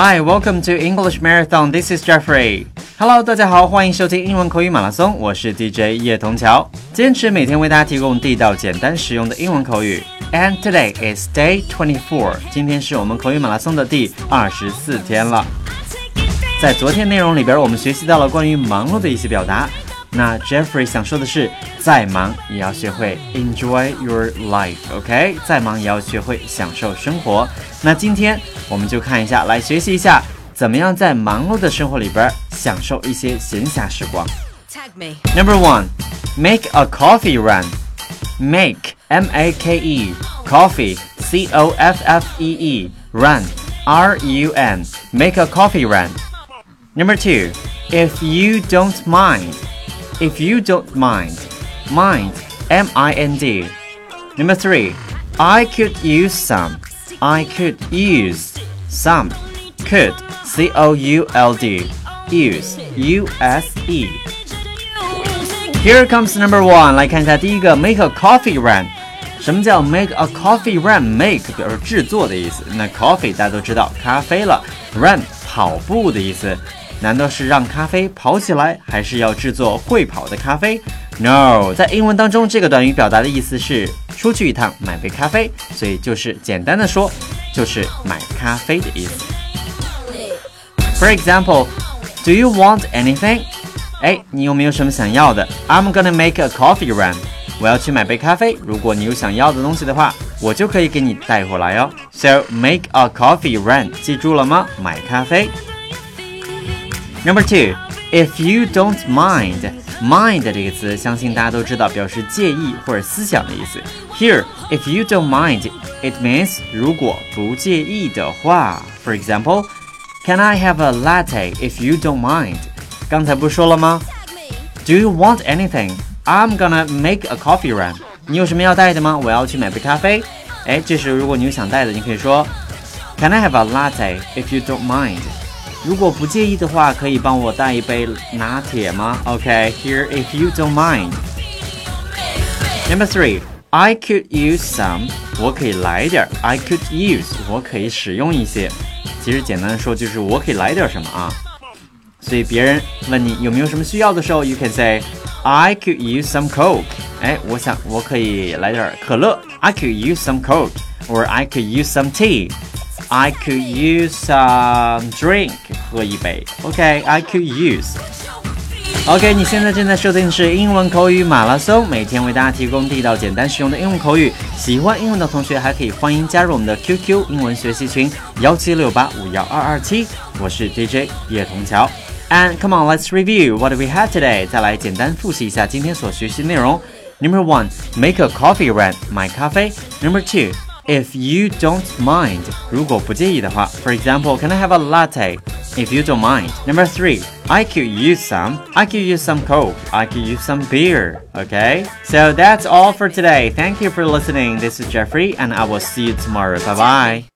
Hi, welcome to English Marathon. This is Jeffrey. Hello，大家好，欢迎收听英文口语马拉松，我是 DJ 叶童桥，坚持每天为大家提供地道、简单、实用的英文口语。And today is day twenty-four. 今天是我们口语马拉松的第二十四天了。在昨天内容里边，我们学习到了关于忙碌的一些表达。那 Jeffrey 想说的是，再忙也要学会 enjoy your life，OK？、Okay? 再忙也要学会享受生活。那今天我们就看一下，来学习一下，怎么样在忙碌的生活里边享受一些闲暇时光。Tag me. Number one, make a coffee run. Make M A K E coffee C O F F E E run R U N make a coffee run. Number two, if you don't mind. If you don't mind, mind M I N D. Number three, I could use some. I could use some. Could C O U L D. Use U S E. Here comes number one. 来看一下第一个，make a coffee run。什么叫 make a coffee run？make 表示制作的意思。那 coffee 大家都知道，咖啡了。run 跑步的意思。 难道是让咖啡跑起来，还是要制作会跑的咖啡？No，在英文当中，这个短语表达的意思是出去一趟买杯咖啡，所以就是简单的说，就是买咖啡的意思。For example，Do you want anything？哎，你有没有什么想要的？I'm gonna make a coffee run。我要去买杯咖啡。如果你有想要的东西的话，我就可以给你带回来哦。So make a coffee run，记住了吗？买咖啡。Number two, if you don't mind, mind 这个词，相信大家都知道，表示介意或者思想的意思。Here, if you don't mind, it means 如果不介意的话。For example, can I have a latte if you don't mind? 刚才不是说了吗？Do you want anything? I'm gonna make a coffee run. 你有什么要带的吗？我要去买杯咖啡。哎，这时候如果你有想带的，你可以说，Can I have a latte if you don't mind? 如果不介意的话，可以帮我带一杯拿铁吗？OK，here、okay, if you don't mind. Number three, I could use some. 我可以来点 I could use. 我可以使用一些。其实简单的说就是我可以来点什么啊。所以别人问你有没有什么需要的时候，you can say I could use some Coke. 哎，我想我可以来点可乐。I could use some Coke, or I could use some tea. I could use some drink，喝一杯。OK，I、okay, could use。OK，你现在正在收听的是英文口语马拉松，每天为大家提供地道、简单、实用的英文口语。喜欢英文的同学还可以欢迎加入我们的 QQ 英文学习群幺七六八五幺二二七，我是 DJ 叶童桥。And come on, let's review what we had today。再来简单复习一下今天所学习的内容。Number one, make a coffee run，买咖啡。Number two. If you don't mind，如果不介意的话，For example, can I have a latte? If you don't mind. Number three, I could use some. I could use some Coke. I could use some beer. Okay? So that's all for today. Thank you for listening. This is Jeffrey, and I will see you tomorrow. Bye bye.